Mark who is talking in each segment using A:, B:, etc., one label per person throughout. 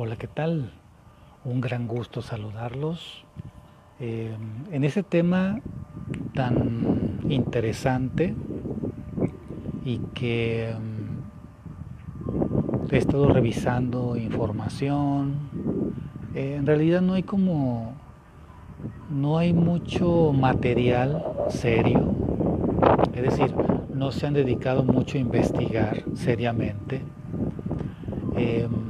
A: Hola, ¿qué tal? Un gran gusto saludarlos. Eh, en ese tema tan interesante y que mm, he estado revisando información, eh, en realidad no hay como, no hay mucho material serio, es decir, no se han dedicado mucho a investigar seriamente. Em,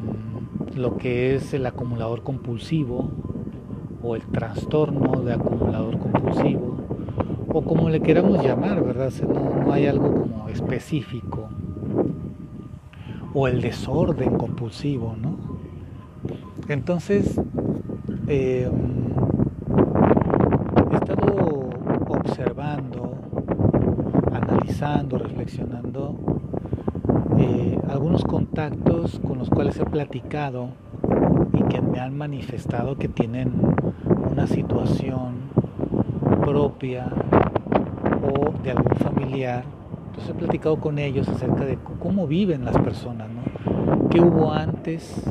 A: lo que es el acumulador compulsivo o el trastorno de acumulador compulsivo o como le queramos llamar, ¿verdad? No, hay algo como específico o el desorden compulsivo, ¿no? Entonces, em, he estado observando, analizando, reflexionando eh, algunos contactos con los cuales he platicado y que me han manifestado que tienen una situación propia o de algún familiar. Entonces he platicado con ellos acerca de cómo viven las personas, ¿no? ¿Qué hubo antes?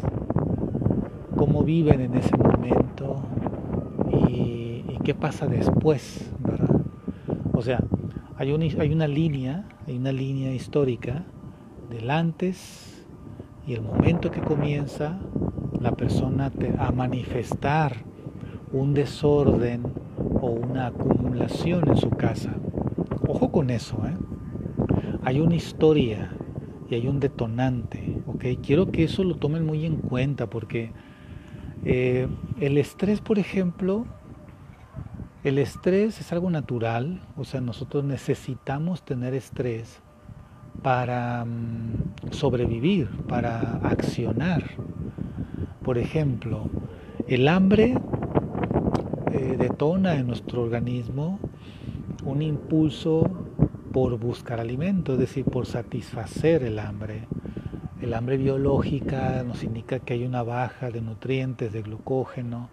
A: ¿Cómo viven en ese momento? ¿Y, y qué pasa después? O sea, una, hay una línea, hay una línea histórica del antes y el momento que comienza la persona a manifestar un desorden o una acumulación en su casa. Ojo con eso, ¿eh? Hay una historia y hay un detonante, ¿ok? Quiero que eso lo tomen muy en cuenta porque eh, el estrés, por ejemplo, el estrés es algo natural, o sea, nosotros necesitamos tener estrés para mm, sobrevivir, para accionar. Por ejemplo, el hambre eh, detona en nuestro organismo un impulso por buscar alimento, es decir, por satisfacer el hambre. El hambre biológica nos indica que hay una baja de nutrientes, de glucógeno,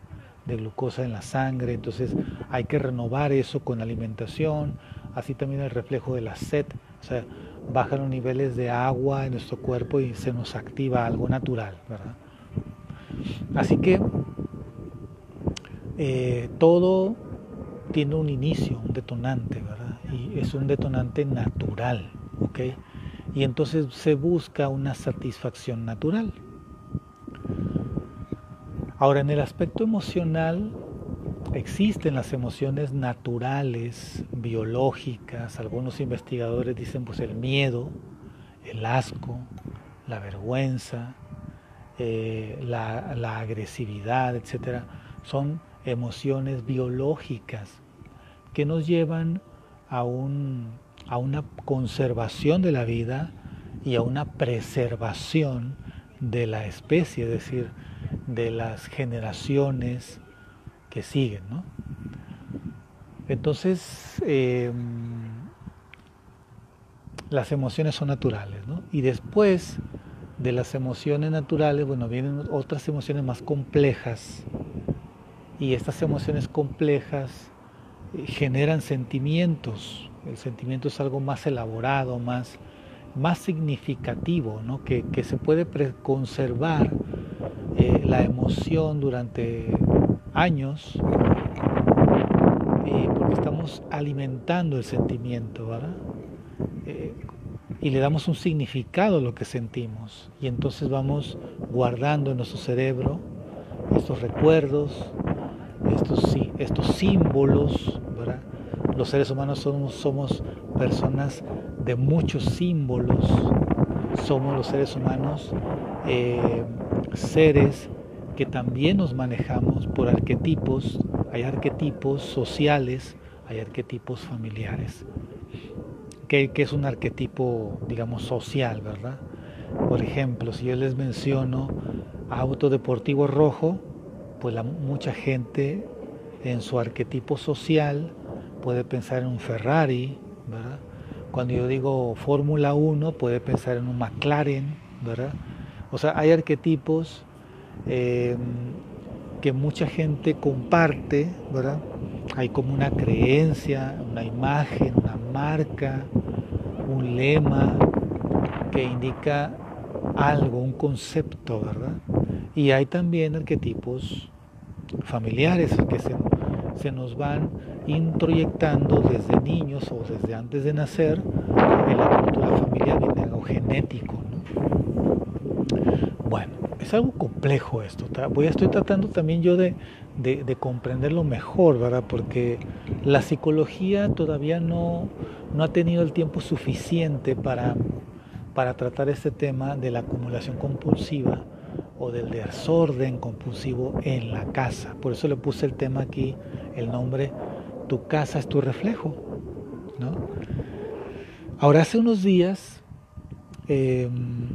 A: de glucosa en la sangre, entonces hay que renovar eso con alimentación, así también el reflejo de la sed, o sea, bajan los niveles de agua en nuestro cuerpo y se nos activa algo natural, ¿verdad? Así que eh, todo tiene un inicio, un detonante, ¿verdad? Y es un detonante natural, ¿ok? Y entonces se busca una satisfacción natural. Ahora, en el aspecto emocional, existen las emociones naturales, biológicas. Algunos investigadores dicen pues el miedo, el asco, la vergüenza, eh, la, la, agresividad, etcétera, son emociones biológicas que nos llevan a, un, a una conservación de la vida y a una preservación de la especie, es decir, de las generaciones que siguen. ¿no? Entonces, em, las emociones son naturales, ¿no? Y después de las emociones naturales, bueno, vienen otras emociones más complejas. Y estas emociones complejas eh, generan sentimientos. El sentimiento es algo más elaborado, más, más significativo, ¿no? que, se puede conservar eh, la emoción durante años eh, porque estamos alimentando el sentimiento, ¿verdad? Eh, y le damos un significado a lo que sentimos y entonces vamos guardando en nuestro cerebro estos recuerdos, estos, estos símbolos, ¿verdad? Los seres humanos somos, somos personas de muchos símbolos, somos los seres humanos eh, seres que también nos manejamos por arquetipos, hay arquetipos sociales, hay arquetipos familiares. ¿Qué, es un arquetipo, digamos, social, verdad? Por ejemplo, si yo les menciono auto deportivo rojo, pues la, mucha gente en su arquetipo social puede pensar en un Ferrari, ¿verdad? Cuando yo digo Fórmula 1, puede pensar en un McLaren, ¿verdad? O sea, hay arquetipos eh, que mucha gente comparte, ¿verdad? Hay como una creencia, una imagen, una marca, un lema que indica algo, un concepto, ¿verdad? Y hay también arquetipos familiares que se, se nos van introyectando desde niños o desde antes de nacer en la cultura familiar, en algo genético. Es algo complejo esto. Voy, estoy tratando también yo de, de, comprenderlo mejor, ¿verdad? Porque la psicología todavía no, no ha tenido el tiempo suficiente para, para tratar este tema de la acumulación compulsiva o del desorden compulsivo en la casa. Por eso le puse el tema aquí, el nombre, tu casa es tu reflejo. ¿no? Ahora, hace unos días, em,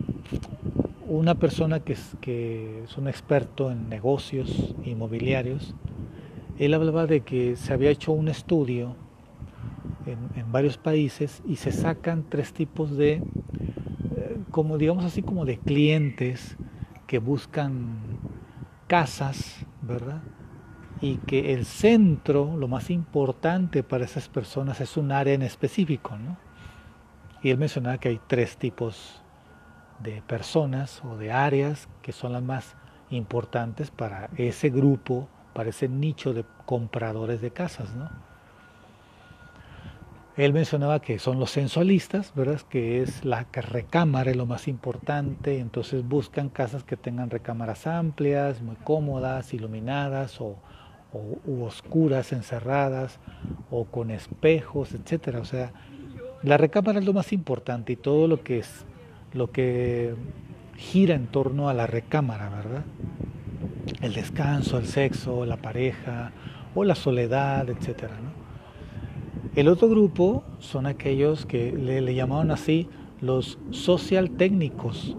A: una persona que es, que es un experto en negocios inmobiliarios, él hablaba de que se había hecho un estudio en, varios países y se sacan tres tipos de, eh, como digamos así, como de clientes que buscan casas, ¿verdad? Y que el centro, lo más importante para esas personas es un área en específico, ¿no? Y él mencionaba que hay tres tipos de personas o de áreas que son las más importantes para ese grupo, para ese nicho de compradores de casas, ¿no? Él mencionaba que son los sensualistas, ¿verdad? Que es la recámara, es lo más importante. Entonces buscan casas que tengan recámaras amplias, muy cómodas, iluminadas o, oscuras, encerradas, o con espejos, etcétera. O sea, la recámara es lo más importante y todo lo que es lo que gira en torno a la recámara, ¿verdad? El descanso, el sexo, la pareja o la soledad, ¿no? El otro grupo son aquellos que le, llamaban así los social técnicos.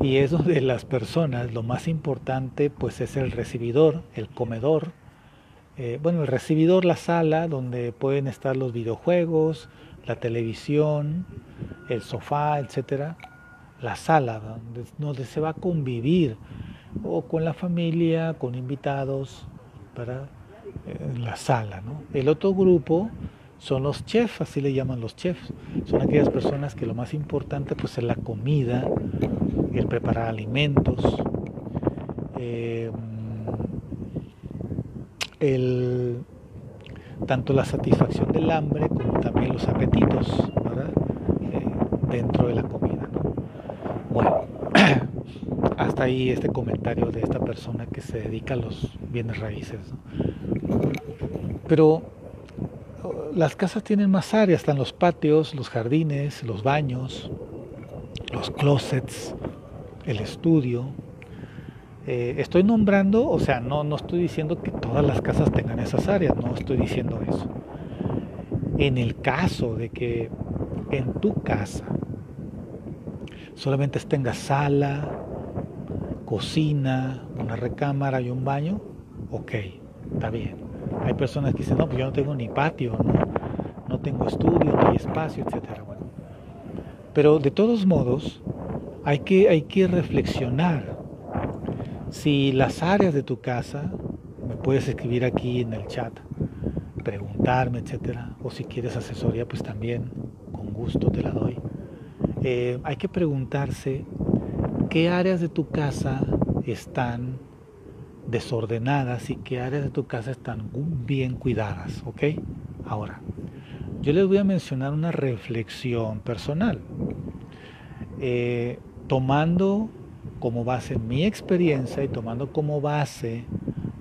A: Y eso de las personas, lo más importante pues es el recibidor, el comedor. Eh, bueno, el recibidor, la sala donde pueden estar los videojuegos, la televisión, el sofá, etcétera. La sala donde, se va a convivir o con la familia, con invitados, para eh, la sala. ¿no? El otro grupo son los chefs, así le llaman los chefs. Son aquellas personas que lo más importante pues es la comida, el preparar alimentos, eh, el, tanto la satisfacción del hambre como también los apetitos eh, dentro de la comida. Bueno, hasta ahí este comentario de esta persona que se dedica a los bienes raíces. Pero las casas tienen más áreas, están los patios, los jardines, los baños, los closets, el estudio. Eh, estoy nombrando, o sea, no, no estoy diciendo que todas las casas tengan esas áreas, no estoy diciendo eso. En el caso de que en tu casa solamente tengas sala, cocina, una recámara y un baño, ok, está bien. Hay personas que dicen, no, pues yo no tengo ni patio, no, tengo estudio, ni espacio, etc. Bueno, pero de todos modos, hay que, hay que reflexionar. Si las áreas de tu casa, me puedes escribir aquí en el chat, preguntarme, etcétera, o si quieres asesoría, pues también con gusto te la doy. Eh, hay que preguntarse qué áreas de tu casa están desordenadas y qué áreas de tu casa están bien cuidadas, ¿ok? Ahora, yo les voy a mencionar una reflexión personal, eh, tomando como base mi experiencia y tomando como base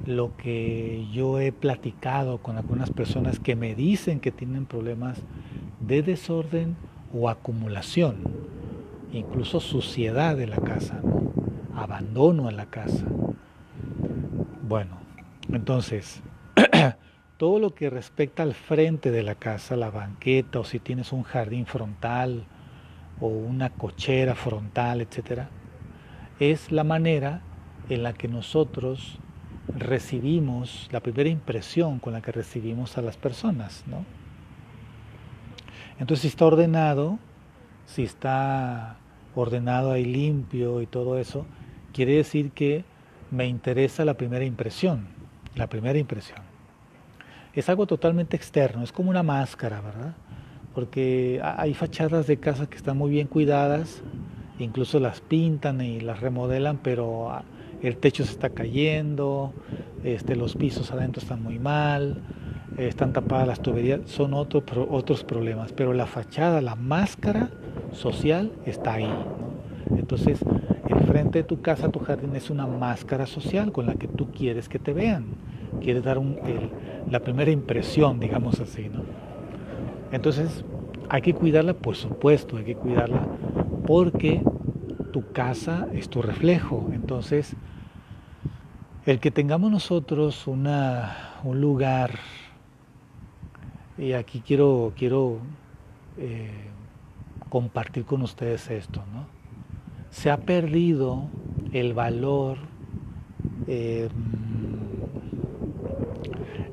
A: lo que yo he platicado con algunas personas que me dicen que tienen problemas de desorden o acumulación, incluso suciedad de la casa, abandono en la casa. Bueno, entonces, todo lo que respecta al frente de la casa, la banqueta, o si tienes un jardín frontal, o una cochera frontal, etcétera, es la manera en la que nosotros recibimos, la primera impresión con la que recibimos a las personas, ¿no? Entonces, si está ordenado, si está ordenado ahí limpio y todo eso, quiere decir que me interesa la primera impresión, la primera impresión. Es algo totalmente externo, es como una máscara, ¿verdad? Porque hay fachadas de casas que están muy bien cuidadas, incluso las pintan y las remodelan, pero el techo se está cayendo, este, los pisos adentro están muy mal, están tapadas las tuberías, son otro, otros problemas, pero la fachada, la máscara social está ahí. Entonces, el frente de tu casa, tu jardín es una máscara social con la que tú quieres que te vean, quieres dar la primera impresión, digamos así. ¿no? Entonces, hay que cuidarla, por supuesto, hay que cuidarla porque tu casa es tu reflejo. Entonces, el que tengamos nosotros una, un lugar, y aquí quiero, quiero eh, compartir con ustedes esto, ¿no? Se ha perdido el valor, eh,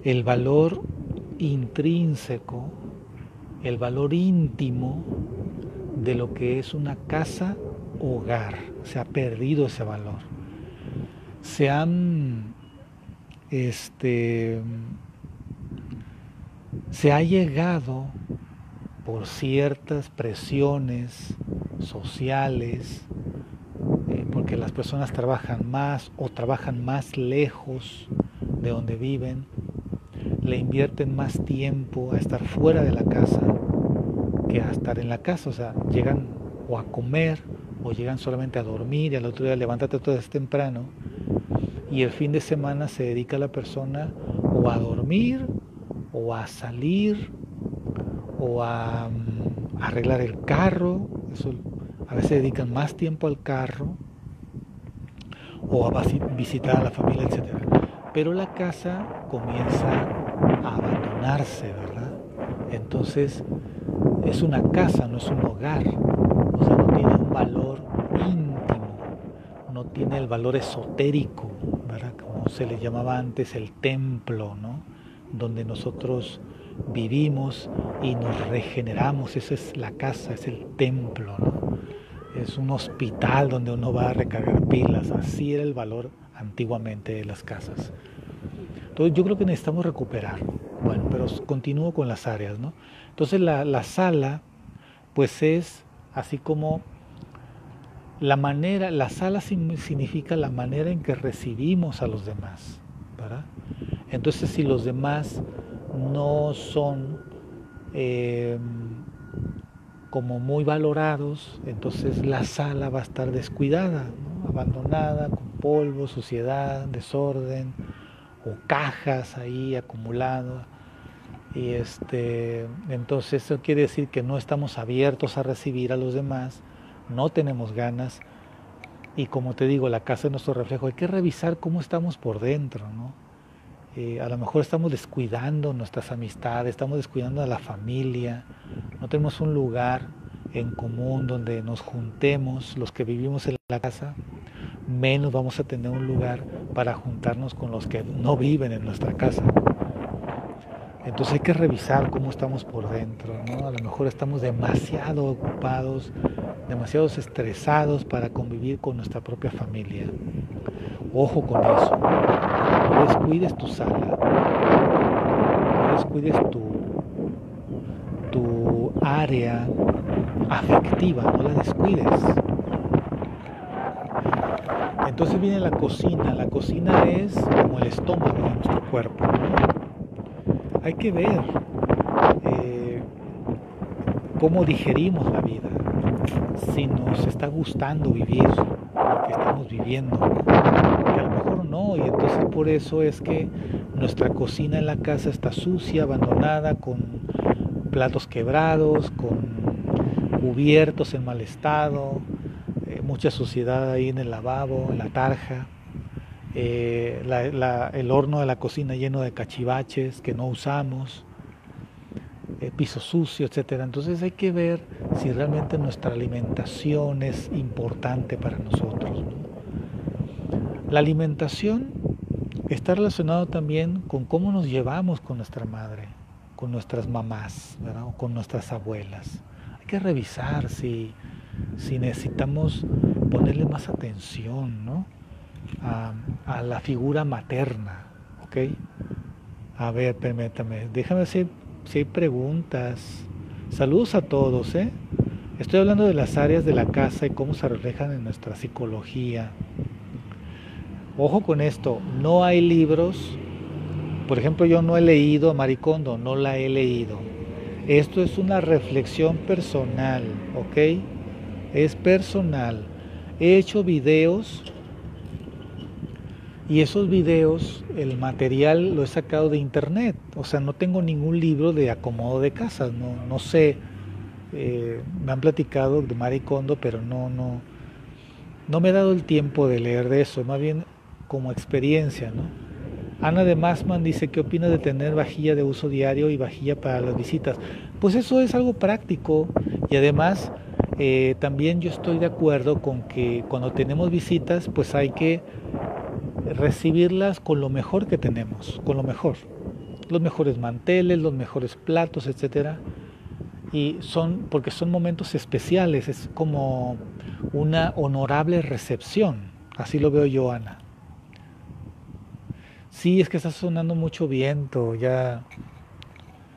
A: el valor intrínseco, el valor íntimo de lo que es una casa hogar. Se ha perdido ese valor se han, este, se ha llegado por ciertas presiones sociales, eh, porque las personas trabajan más o trabajan más lejos de donde viven, le invierten más tiempo a estar fuera de la casa que a estar en la casa, o sea, llegan o a comer o llegan solamente a dormir y al otro día levántate todo vez temprano y el fin de semana se dedica la persona o a dormir o a salir o a, mm, arreglar el carro, a veces dedican más tiempo al carro o a visitar a la familia, etc. Pero la casa comienza a abandonarse, ¿verdad? Entonces es una casa, no es un hogar, o sea, no tiene un valor íntimo, no tiene el valor esotérico como se le llamaba antes el templo, ¿no? donde nosotros vivimos y nos regeneramos, esa es la casa, es el templo, ¿no? es un hospital donde uno va a recargar pilas, así era el valor antiguamente de las casas. Entonces yo creo que necesitamos recuperar, bueno, pero continúo con las áreas, ¿no? Entonces la, la sala, pues es así como la manera, la sala significa la manera en que recibimos a los demás. Entonces, si los demás no son em, como muy valorados, entonces la sala va a estar descuidada, abandonada, con polvo, suciedad, desorden, o cajas ahí acumuladas. Y este, entonces eso quiere decir que no estamos abiertos a recibir a los demás no tenemos ganas. Y como te digo, la casa es nuestro reflejo. Hay que revisar cómo estamos por dentro, ¿no? Eh, a lo mejor estamos descuidando nuestras amistades, estamos descuidando a la familia, no tenemos un lugar en común donde nos juntemos los que vivimos en la casa, menos vamos a tener un lugar para juntarnos con los que no viven en nuestra casa. Entonces hay que revisar cómo estamos por dentro, ¿no? A lo mejor estamos demasiado ocupados demasiado estresados para convivir con nuestra propia familia. Ojo con eso. No descuides tu sala. No descuides tu, tu área afectiva. No la descuides. Entonces viene la cocina. La cocina es como el estómago de nuestro cuerpo. Hay que ver eh, cómo digerimos la vida si nos está gustando vivir lo que estamos viviendo, que a lo mejor no, y entonces por eso es que nuestra cocina en la casa está sucia, abandonada, con platos quebrados, con cubiertos en mal estado, eh, mucha suciedad ahí en el lavabo, en la tarja, eh, el horno de la cocina lleno de cachivaches que no usamos, eh, piso sucio, etcétera. Entonces hay que ver si realmente nuestra alimentación es importante para nosotros. La alimentación está relacionado también con cómo nos llevamos con nuestra madre, con nuestras mamás, o con nuestras abuelas. Hay que revisar si, si necesitamos ponerle más atención ¿no? A, la figura materna. ¿ok? A ver, permítame, déjame decir si hay preguntas. Saludos a todos, ¿eh? Estoy hablando de las áreas de la casa y cómo se reflejan en nuestra psicología. Ojo con esto, no hay libros, por ejemplo yo no he leído a Maricondo, no la he leído. Esto es una reflexión personal, ¿ok? Es personal. He hecho videos y esos videos, el material lo he sacado de internet. O sea, no tengo ningún libro de acomodo de casas. No, no sé. Eh, me han platicado de Maricondo, pero no, no, no me he dado el tiempo de leer de eso. Más bien como experiencia, ¿no? Ana de Massman dice, ¿qué opina de tener vajilla de uso diario y vajilla para las visitas? Pues eso es algo práctico y además eh, también yo estoy de acuerdo con que cuando tenemos visitas, pues hay que recibirlas con lo mejor que tenemos, con lo mejor. Los mejores manteles, los mejores platos, etcétera. Y son, porque son momentos especiales, es como una honorable recepción. Así lo veo yo, Ana. Sí, es que está sonando mucho viento, ya.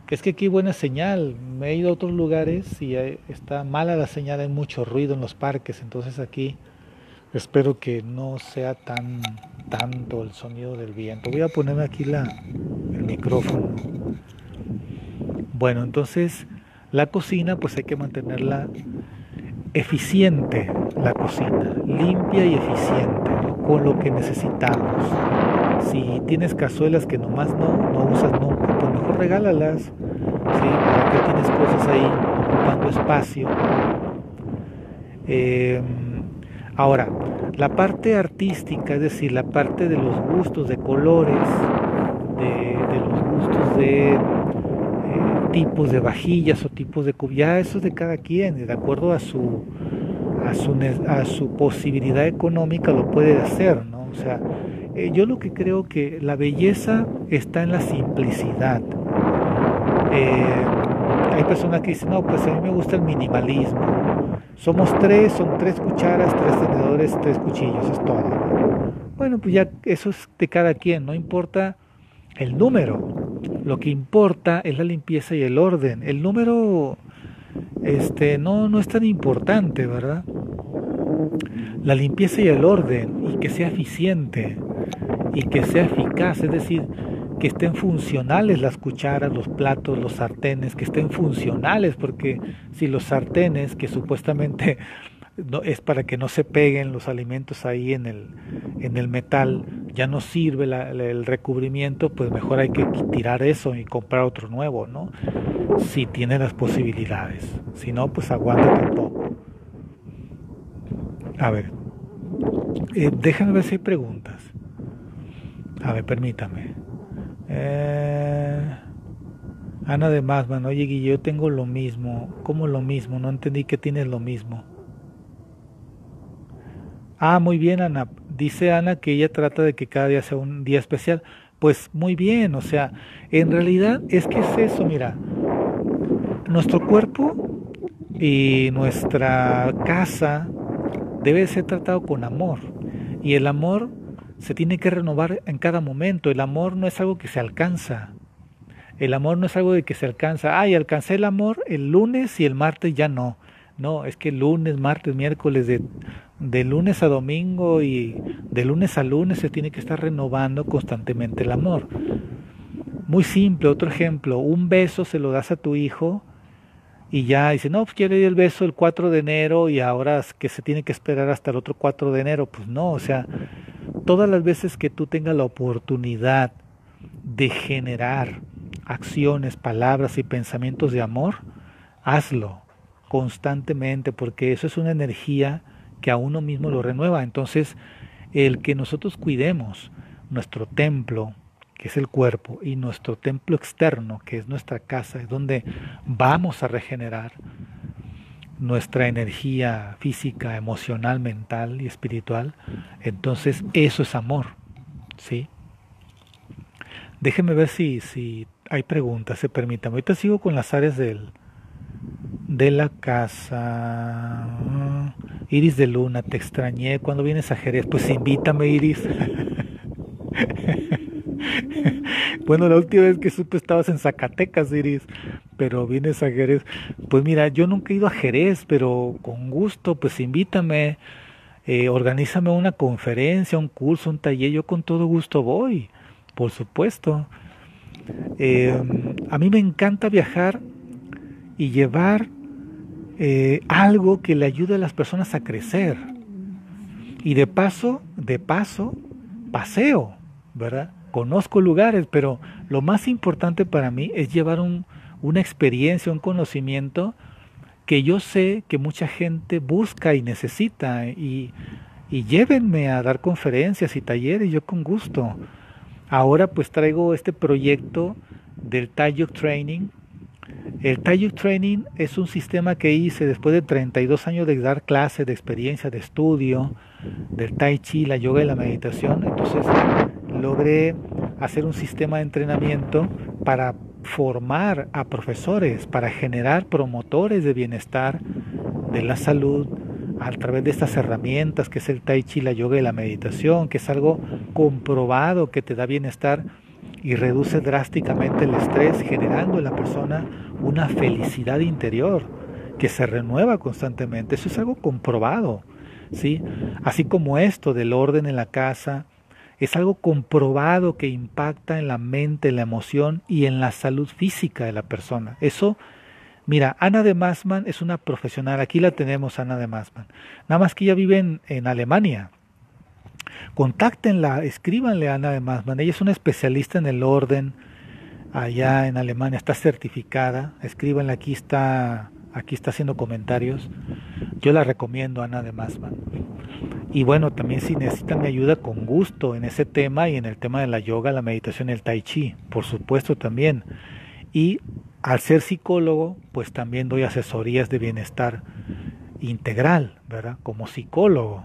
A: Es que aquí buena señal. Me he ido a otros lugares y está mala la señal, hay mucho ruido en los parques, entonces aquí Espero que no sea tan tanto el sonido del viento. Voy a ponerme aquí la, el micrófono. Bueno, entonces la cocina pues hay que mantenerla eficiente, la cocina, limpia y eficiente, con lo que necesitamos. Si tienes cazuelas que nomás no, no usas nunca, pues mejor regálalas. ¿sí? Para que tienes cosas ahí ocupando espacio. Eh, Ahora, la parte artística, es decir, la parte de los gustos de colores, de, los gustos de eh, tipos de vajillas o tipos de ya eso es de cada quien, de acuerdo a su, a su, a su posibilidad económica lo puede hacer, ¿no? O sea, eh, yo lo que creo que la belleza está en la simplicidad. Eh, hay personas que dicen, no, pues a mí me gusta el minimalismo somos tres, son tres cucharas, tres tenedores, tres cuchillos, es todo. Bueno, pues ya eso es de cada quien, no importa el número. Lo que importa es la limpieza y el orden. El número este no no es tan importante, ¿verdad? La limpieza y el orden y que sea eficiente y que sea eficaz, es decir, que estén funcionales las cucharas, los platos, los sartenes, que estén funcionales, porque si los sartenes, que supuestamente no, es para que no se peguen los alimentos ahí en el, en el metal, ya no sirve el recubrimiento, pues mejor hay que tirar eso y comprar otro nuevo, ¿no? Si tiene las posibilidades, si no, pues aguanta un poco. A ver, eh, déjame ver si hay preguntas. A ver, permítame. Eh, Ana de Masman, oye Guille, yo tengo lo mismo. ¿Cómo lo mismo? No entendí que tienes lo mismo. Ah, muy bien, Ana. Dice Ana que ella trata de que cada día sea un día especial. Pues muy bien, o sea, en realidad es que es eso, mira. Nuestro cuerpo y nuestra casa debe ser tratado con amor. Y el amor se tiene que renovar en cada momento. El amor no es algo que se alcanza. El amor no es algo de que se alcanza. Ay, alcancé el amor el lunes y el martes ya no. No, es que lunes, martes, miércoles, de, de lunes a domingo y de lunes a lunes se tiene que estar renovando constantemente el amor. Muy simple, otro ejemplo, un beso se lo das a tu hijo y ya dice, no, pues quiero ir el beso el 4 de enero y ahora que se tiene que esperar hasta el otro 4 de enero. Pues no, o sea, todas las veces que tú tengas la oportunidad de generar acciones, palabras y pensamientos de amor, hazlo constantemente porque eso es una energía que a uno mismo lo renueva. Entonces, el que nosotros cuidemos nuestro templo, que es el cuerpo, y nuestro templo externo, que es nuestra casa, es donde vamos a regenerar, nuestra energía física, emocional, mental y espiritual, entonces eso es amor, ¿sí? Déjeme ver si, si hay preguntas, se permítame. Ahorita sigo con las áreas del, de la casa. Iris de Luna, te extrañé. cuando vienes a Jerez? Pues invítame, Iris. bueno, la última vez que supe estabas en Zacatecas, Iris, pero vienes a Jerez. Pues mira, yo nunca he ido a Jerez, pero con gusto, pues invítame. eh, organízame una conferencia, un curso, un taller, yo con todo gusto voy, por supuesto. Eh, a mí me encanta viajar y llevar eh, algo que le ayude a las personas a crecer. Y de paso, de paso, paseo, ¿verdad? Conozco lugares, pero lo más importante para mí es llevar un, una experiencia, un conocimiento que yo sé que mucha gente busca y necesita y, y llévenme a dar conferencias y talleres, yo con gusto. Ahora pues traigo este proyecto del Taiyuk Training. El Taiyuk Training es un sistema que hice después de 32 años de dar clases, de experiencia, de estudio, del Tai Chi, la yoga y la meditación. Entonces logré hacer un sistema de entrenamiento para formar a profesores, para generar promotores de bienestar, de la salud, a través de estas herramientas que es el tai chi, la yoga y la meditación, que es algo comprobado que te da bienestar y reduce drásticamente el estrés, generando en la persona una felicidad interior que se renueva constantemente. Eso es algo comprobado, ¿sí? Así como esto del orden en la casa, es algo comprobado que impacta en la mente, en la emoción y en la salud física de la persona. Eso, mira, Ana de Massman es una profesional, aquí la tenemos, Ana de Massman. Nada más que ella vive en, Alemania. Contáctenla, escríbanle a Ana de Massman. Ella es una especialista en el orden allá en Alemania, está certificada. Escríbanle, aquí está, aquí está haciendo comentarios. Yo la recomiendo, Ana de Massman. Y bueno, también si necesitan mi ayuda con gusto en ese tema y en el tema de la yoga, la meditación el tai chi, por supuesto también. Y al ser psicólogo, pues también doy asesorías de bienestar integral, ¿verdad? Como psicólogo.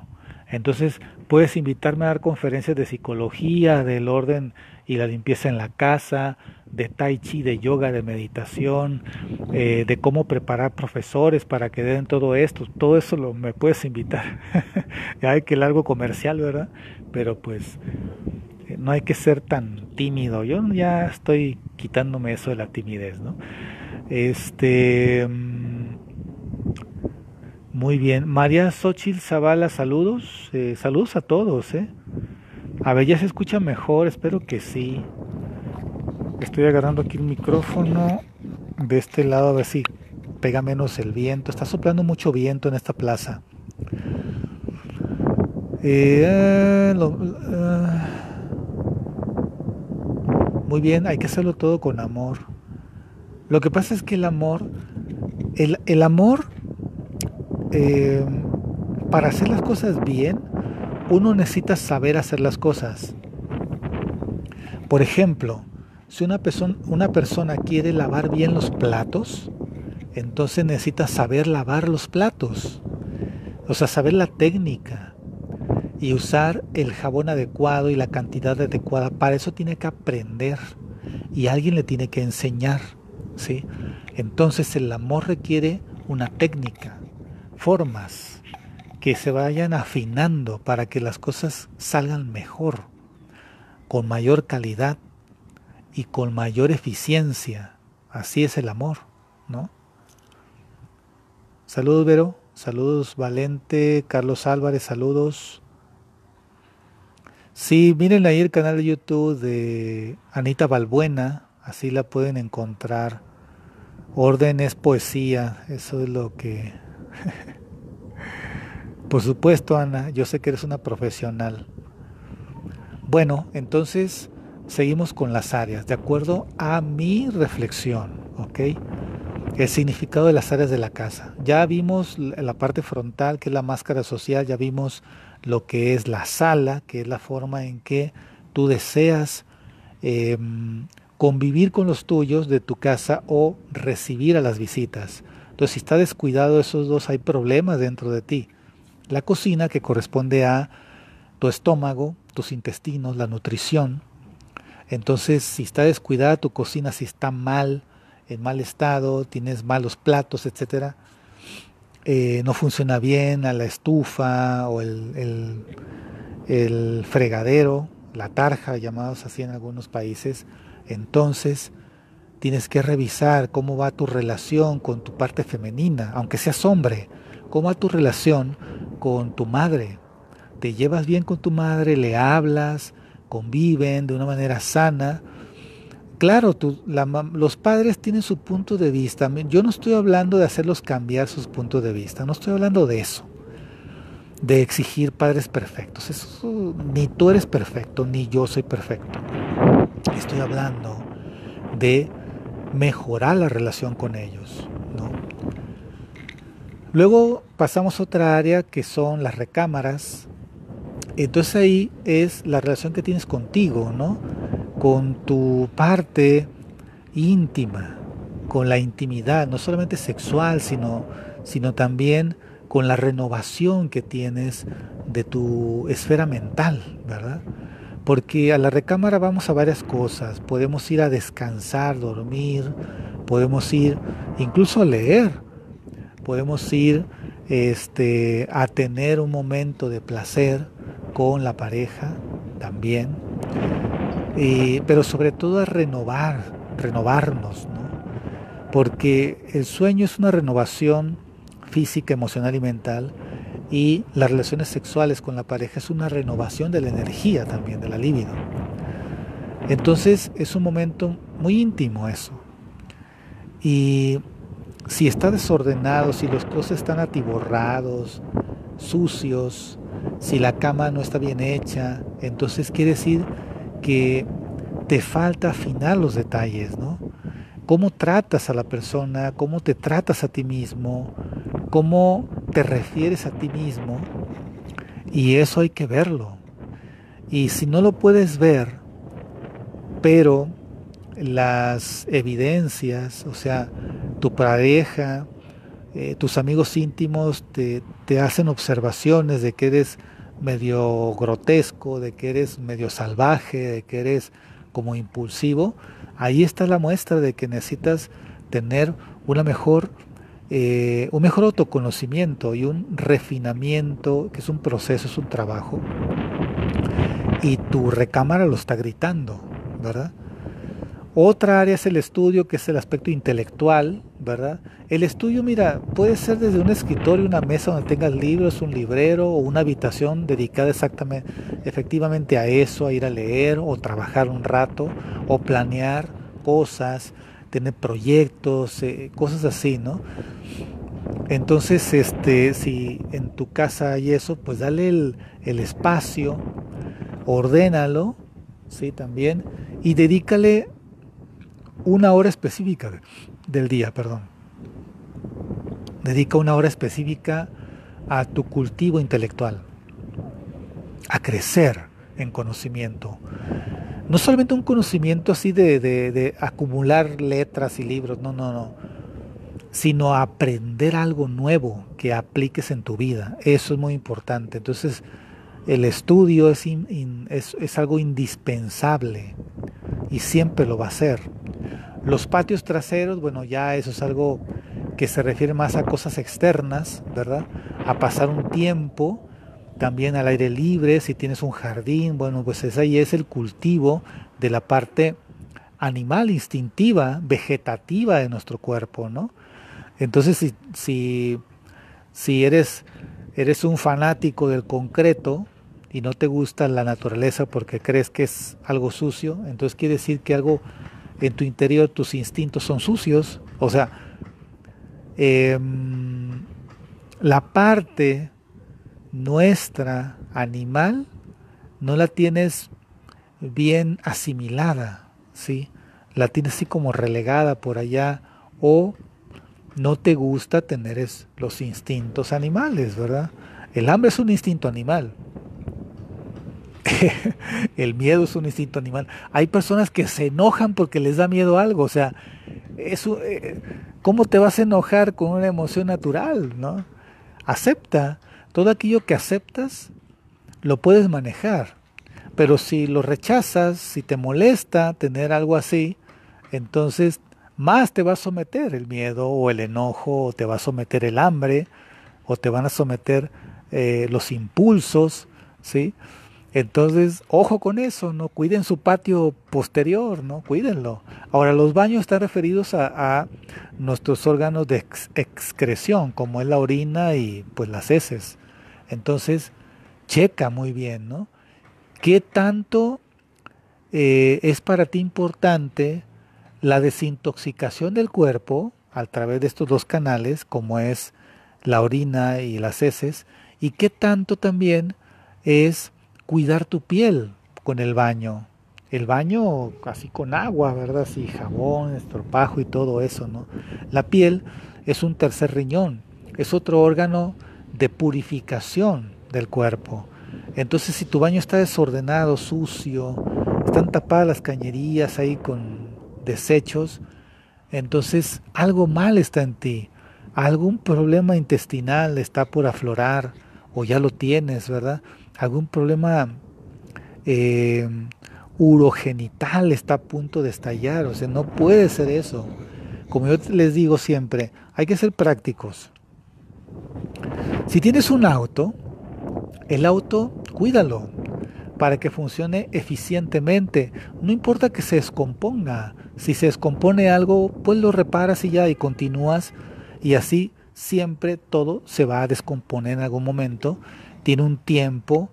A: Entonces, puedes invitarme a dar conferencias de psicología, del orden y la limpieza en la casa, de tai chi, de yoga, de meditación, eh, de cómo preparar profesores para que den todo esto. Todo eso lo, me puedes invitar. ya hay que largo comercial, ¿verdad? Pero pues eh, no hay que ser tan tímido. Yo ya estoy quitándome eso de la timidez, ¿no? Este... Mm, muy bien. María Xochil Zavala, saludos. Eh, saludos a todos, ¿eh? A ver, ya se escucha mejor, espero que sí. Estoy agarrando aquí el micrófono de este lado a ver si pega menos el viento. Está soplando mucho viento en esta plaza. Eh, eh, muy bien, hay que hacerlo todo con amor. Lo que pasa es que el amor, el, el amor, eh, para hacer las cosas bien, uno necesita saber hacer las cosas. Por ejemplo, si una persona, una persona quiere lavar bien los platos, entonces necesita saber lavar los platos. O sea, saber la técnica y usar el jabón adecuado y la cantidad adecuada. Para eso tiene que aprender y alguien le tiene que enseñar. ¿sí? Entonces el amor requiere una técnica, formas, que se vayan afinando para que las cosas salgan mejor, con mayor calidad y con mayor eficiencia. Así es el amor, ¿no? Saludos, Vero. Saludos, Valente. Carlos Álvarez, saludos. Sí, miren ahí el canal de YouTube de Anita Balbuena. Así la pueden encontrar. Orden es poesía. Eso es lo que Por supuesto, Ana, yo sé que eres una profesional. Bueno, entonces seguimos con las áreas, de acuerdo a mi reflexión, ¿ok? El significado de las áreas de la casa. Ya vimos la parte frontal, que es la máscara social, ya vimos lo que es la sala, que es la forma en que tú deseas em, convivir con los tuyos de tu casa o recibir a las visitas. Entonces, si está descuidado esos dos, hay problemas dentro de ti la cocina que corresponde a tu estómago, tus intestinos, la nutrición. Entonces, si está descuidada tu cocina, si está mal, en mal estado, tienes malos platos, etcétera, eh, no funciona bien a la estufa o el, el fregadero, la tarja, llamados así en algunos países, entonces tienes que revisar cómo va tu relación con tu parte femenina, aunque seas hombre, cómo va tu relación con tu madre, te llevas bien con tu madre, le hablas, conviven de una manera sana. Claro, los padres tienen su punto de vista. Yo no estoy hablando de hacerlos cambiar sus puntos de vista, no estoy hablando de eso, de exigir padres perfectos. Eso, ni tú eres perfecto, ni yo soy perfecto. Estoy hablando de mejorar la relación con ellos. Luego pasamos a otra área que son las recámaras. Entonces ahí es la relación que tienes contigo, ¿no? Con tu parte íntima, con la intimidad, no solamente sexual, sino, sino también con la renovación que tienes de tu esfera mental, ¿verdad? Porque a la recámara vamos a varias cosas. Podemos ir a descansar, dormir, podemos ir incluso a leer podemos ir este, a tener un momento de placer con la pareja también, pero sobre todo a renovar, renovarnos, porque el sueño es una renovación física, emocional y mental, y las relaciones sexuales con la pareja es una renovación de la energía también, de la libido. Entonces es un momento muy íntimo eso. Y si está desordenado, si los closets están atiborrados, sucios, si la cama no está bien hecha, entonces quiere decir que te falta afinar los detalles, ¿no? Cómo tratas a la persona, cómo te tratas a ti mismo, cómo te refieres a ti mismo, y eso hay que verlo. Y si no lo puedes ver, pero las evidencias, o sea, tu pareja, eh, tus amigos íntimos te, te hacen observaciones de que eres medio grotesco, de que eres medio salvaje, de que eres como impulsivo, ahí está la muestra de que necesitas tener una mejor, eh, un mejor autoconocimiento y un refinamiento, que es un proceso, es un trabajo. Y tu recámara lo está gritando, ¿verdad? Otra área es el estudio, que es el aspecto intelectual, ¿verdad? El estudio, mira, puede ser desde un escritorio, una mesa donde tengas libros, un librero o una habitación dedicada exactamente, efectivamente a eso, a ir a leer o trabajar un rato o planear cosas, tener proyectos, eh, cosas así, ¿no? Entonces, este, si en tu casa hay eso, pues dale el, el espacio, ordénalo, sí, también, y dedícale una hora específica del día, perdón. Dedica una hora específica a tu cultivo intelectual, a crecer en conocimiento. No solamente un conocimiento así de, acumular letras y libros, no, no, no, sino aprender algo nuevo que apliques en tu vida. Eso es muy importante. Entonces, el estudio es, es, es algo indispensable y siempre lo va a ser. Los patios traseros, bueno, ya eso es algo que se refiere más a cosas externas, ¿verdad? A pasar un tiempo también al aire libre, si tienes un jardín, bueno, pues ese ahí es el cultivo de la parte animal, instintiva, vegetativa de nuestro cuerpo, ¿no? Entonces, si, si, si eres, eres un fanático del concreto y no te gusta la naturaleza porque crees que es algo sucio, entonces quiere decir que algo en tu interior tus instintos son sucios. O sea, em, la parte nuestra animal no la tienes bien asimilada, ¿sí? La tienes así como relegada por allá o no te gusta tener los instintos animales, ¿verdad? El hambre es un instinto animal, el miedo es un instinto animal. Hay personas que se enojan porque les da miedo algo, o sea, eso, eh, ¿cómo te vas a enojar con una emoción natural? ¿no? Acepta, todo aquello que aceptas lo puedes manejar, pero si lo rechazas, si te molesta tener algo así, entonces más te va a someter el miedo o el enojo, o te va a someter el hambre, o te van a someter eh, los impulsos, ¿sí? Entonces, ojo con eso, ¿no? Cuiden su patio posterior, ¿no? Cuídenlo. Ahora, los baños están referidos a, nuestros órganos de excreción, como es la orina y pues las heces. Entonces, checa muy bien, ¿no? ¿Qué tanto eh, es para ti importante la desintoxicación del cuerpo a través de estos dos canales, como es la orina y las heces, y qué tanto también es cuidar tu piel con el baño. El baño casi con agua, ¿verdad? Sí, jabón, estropajo y todo eso, ¿no? La piel es un tercer riñón, es otro órgano de purificación del cuerpo. Entonces, si tu baño está desordenado, sucio, están tapadas las cañerías ahí con desechos, entonces algo mal está en ti, algún problema intestinal está por aflorar o ya lo tienes, ¿verdad? Algún problema eh, urogenital está a punto de estallar, o sea, no puede ser eso. Como yo les digo siempre, hay que ser prácticos. Si tienes un auto, el auto cuídalo para que funcione eficientemente. No importa que se descomponga. Si se descompone algo, pues lo reparas y ya y continúas y así siempre todo se va a descomponer en algún momento. Tiene un tiempo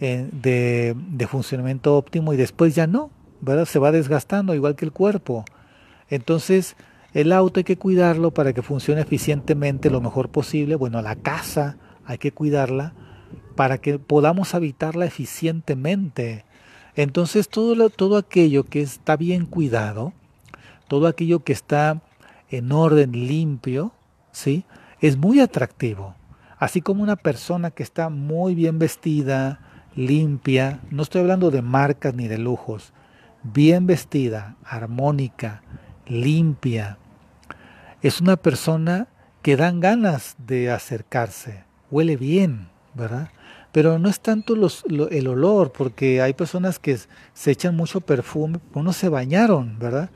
A: eh, de, funcionamiento óptimo y después ya no, ¿verdad? Se va desgastando igual que el cuerpo. Entonces, el auto hay que cuidarlo para que funcione eficientemente lo mejor posible. Bueno, la casa hay que cuidarla para que podamos habitarla eficientemente. Entonces todo, todo aquello que está bien cuidado, todo aquello que está en orden limpio, ¿sí? es muy atractivo. Así como una persona que está muy bien vestida, limpia, no estoy hablando de marcas ni de lujos, bien vestida, armónica, limpia, es una persona que dan ganas de acercarse, huele bien, ¿verdad? Pero no es tanto el olor, porque hay personas que se echan mucho perfume, no se bañaron, ¿verdad?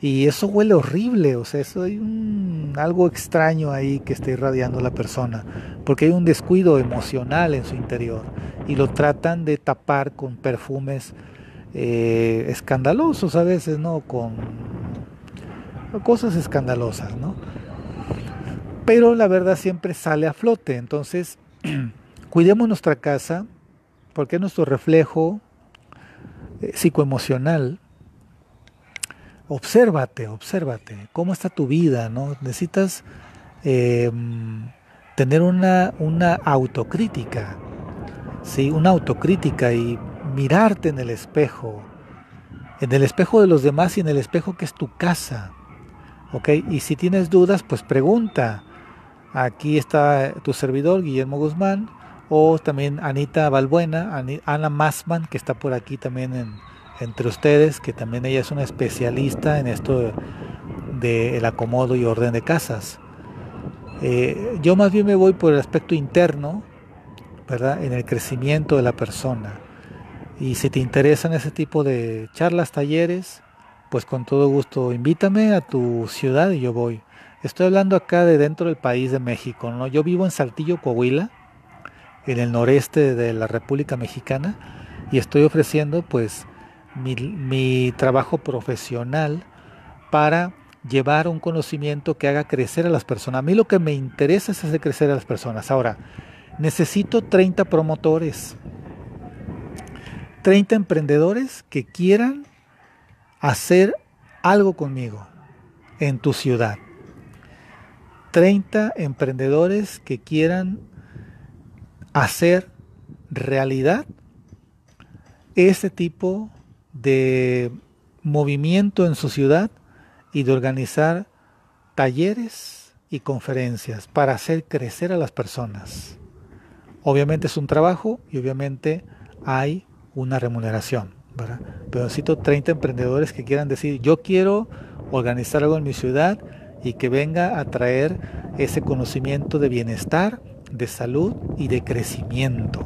A: Y eso huele horrible, o sea, eso hay un, algo extraño ahí que está irradiando la persona, porque hay un descuido emocional en su interior y lo tratan de tapar con perfumes eh, escandalosos a veces, ¿no? Con cosas escandalosas, ¿no? Pero la verdad siempre sale a flote, entonces cuidemos nuestra casa porque es nuestro reflejo eh, psicoemocional. Obsérvate, obsérvate, cómo está tu vida, ¿no? Necesitas em, tener una, una autocrítica, ¿sí? Una autocrítica y mirarte en el espejo, en el espejo de los demás y en el espejo que es tu casa. ¿Ok? Y si tienes dudas, pues pregunta. Aquí está tu servidor, Guillermo Guzmán, o también Anita Balbuena, Ana Massman, que está por aquí también entre ustedes, que también ella es una especialista en esto del acomodo y orden de casas. Eh, yo más bien me voy por el aspecto interno, ¿verdad? En el crecimiento de la persona. Y si te interesan ese tipo de charlas, talleres, pues con todo gusto invítame a tu ciudad y yo voy. Estoy hablando acá de dentro del país de México, ¿no? Yo vivo en Saltillo, Coahuila, en el noreste de la República Mexicana y estoy ofreciendo pues mi, trabajo profesional para llevar un conocimiento que haga crecer a las personas. A mí lo que me interesa es hacer crecer a las personas. Ahora, necesito 30 promotores, 30 emprendedores que quieran hacer algo conmigo en tu ciudad. 30 emprendedores que quieran hacer realidad ese tipo de movimiento en su ciudad y de organizar talleres y conferencias para hacer crecer a las personas. Obviamente es un trabajo y obviamente hay una remuneración. Pero necesito 30 emprendedores que quieran decir, yo quiero organizar algo en mi ciudad y que venga a traer ese conocimiento de bienestar, de salud y de crecimiento.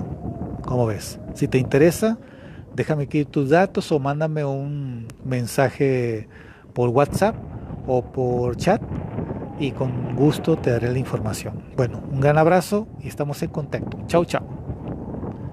A: ¿Cómo ves? Si te interesa, déjame aquí tus datos o mándame un mensaje por WhatsApp o por chat y con gusto te daré la información. Bueno, un gran abrazo y estamos en contacto. Chao, chao.